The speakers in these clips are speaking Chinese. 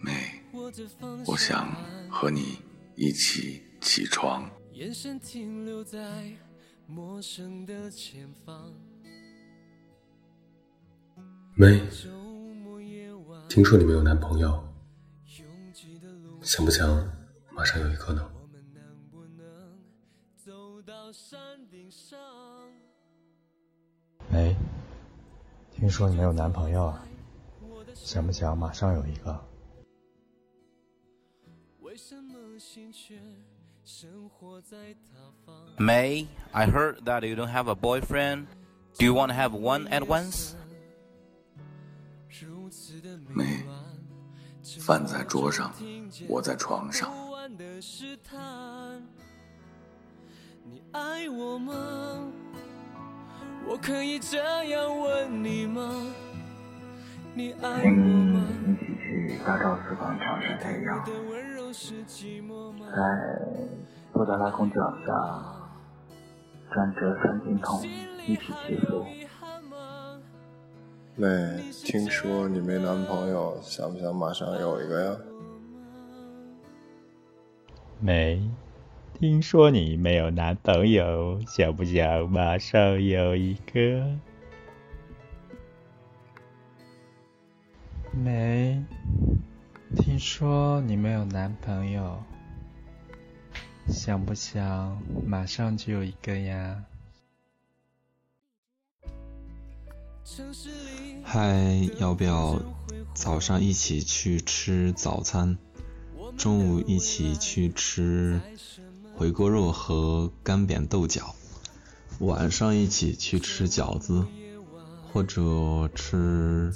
美，我想和你一起起床。妹，听说你没有男朋友，想不想马上有一个呢？没，听说你没有男朋友，想不想马上有一个？May, I heard that you don't have a boyfriend. Do you want to have one at once? 没，饭在桌上，我在床上。你爱我吗？我可以这样问你吗？你爱我吗？一起去大昭寺广场晒太阳，在布达拉宫脚下转折三金筒一起祈福。妹，听说你没男朋友，想不想马上有一个呀？没。听说你没有男朋友，想不想马上有一个？没。听说你没有男朋友，想不想马上就有一个呀？嗨，要不要早上一起去吃早餐？中午一起去吃？回锅肉和干煸豆角，晚上一起去吃饺子，或者吃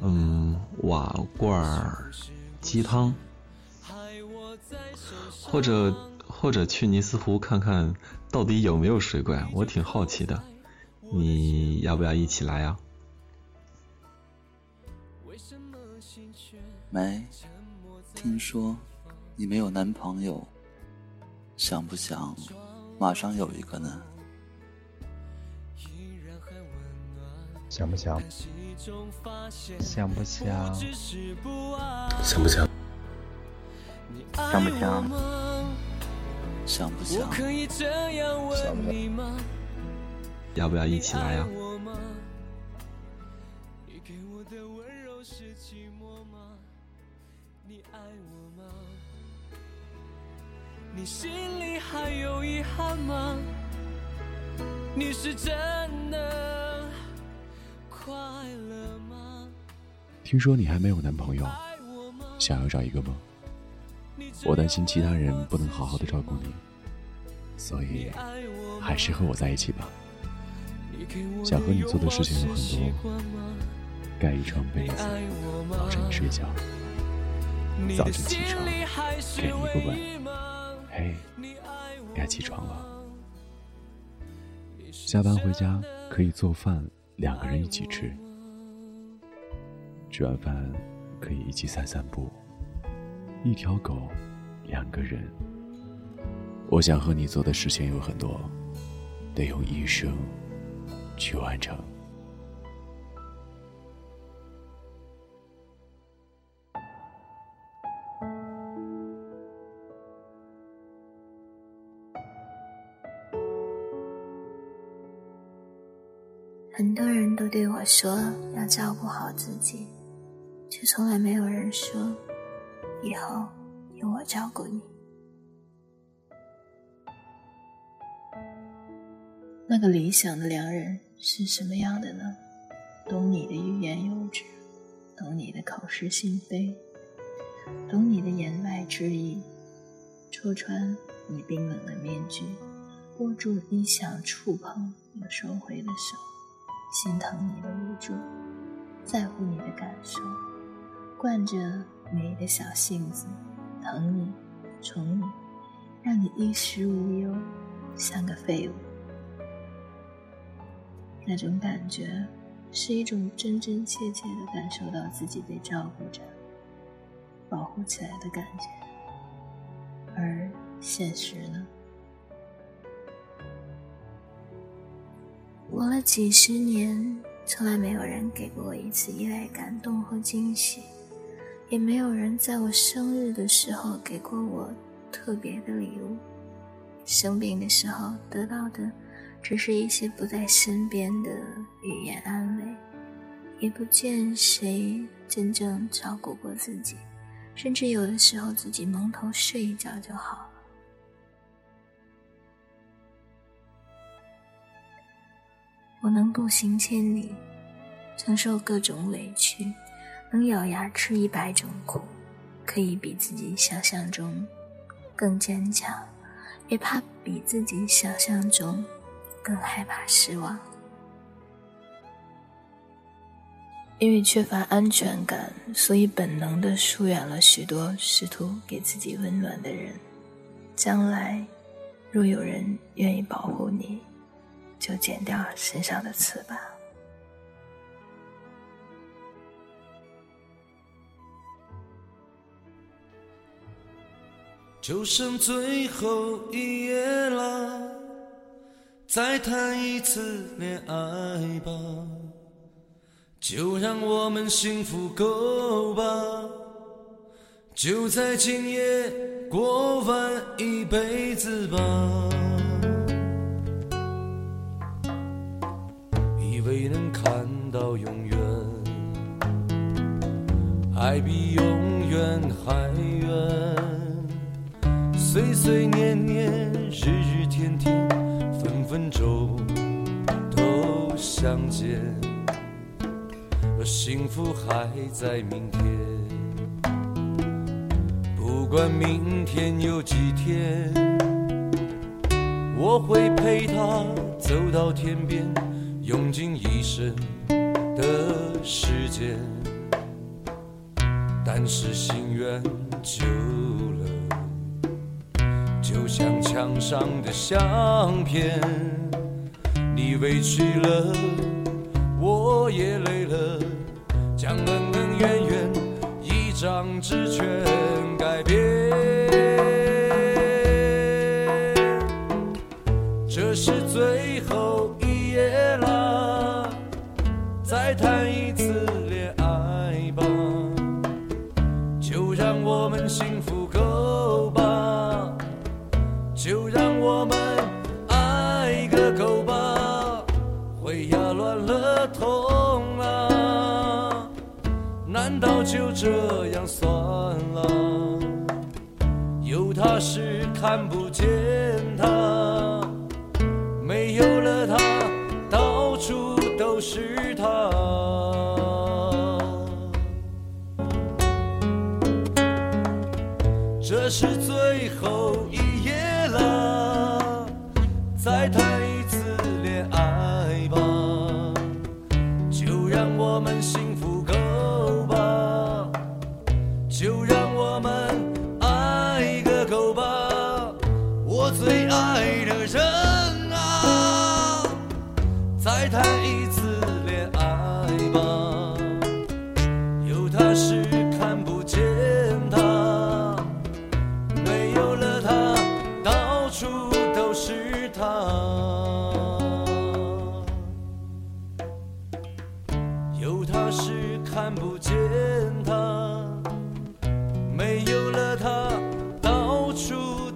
嗯瓦罐鸡汤，或者或者去尼斯湖看看到底有没有水怪，我挺好奇的，你要不要一起来呀？没，听说你没有男朋友。想不想马上有一个呢？想不想？想不想？想不想？想不想？想不想？想不想？要不要一起来呀？你心里还有遗憾吗？你是真的听说你还没有男朋友，想要找一个吗？我担心其他人不能好好的照顾你，所以还是和我在一起吧。想和你做的事情有很多，盖一床被子，抱着你睡觉，早晨起床给你一个吻。嘿，该起床了。下班回家可以做饭，两个人一起吃。吃完饭可以一起散散步。一条狗，两个人。我想和你做的事情有很多，得用一生去完成。很多人都对我说要照顾好自己，却从来没有人说以后由我照顾你。那个理想的良人是什么样的呢？懂你的欲言又止，懂你的口是心非，懂你的言外之意，戳穿你冰冷的面具，握住你想触碰又收回的手。心疼你的无助，在乎你的感受，惯着你的小性子，疼你，宠你，让你衣食无忧，像个废物。那种感觉，是一种真真切切的感受到自己被照顾着、保护起来的感觉。而现实呢？过了几十年，从来没有人给过我一次意外感动和惊喜，也没有人在我生日的时候给过我特别的礼物。生病的时候得到的，只是一些不在身边的语言安慰，也不见谁真正照顾过自己，甚至有的时候自己蒙头睡一觉就好了。我能步行千里，承受各种委屈，能咬牙吃一百种苦，可以比自己想象中更坚强。也怕比自己想象中更害怕失望，因为缺乏安全感，所以本能的疏远了许多试图给自己温暖的人。将来，若有人愿意保护你，就剪掉身上的刺吧。就剩最后一夜了，再谈一次恋爱吧，就让我们幸福够吧，就在今夜过完一辈子吧。以为能看到永远，爱比永远还远。岁岁年年，日日天天，分分钟都相见。而幸福还在明天，不管明天有几天，我会陪他走到天边，用尽一生的时间。但是心愿就。就像墙上的相片，你委屈了，我也累了，将恩恩怨怨一张纸全了痛啊，难道就这样算了？有他时看不见他，没有了他，到处都是他。这是最后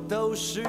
都是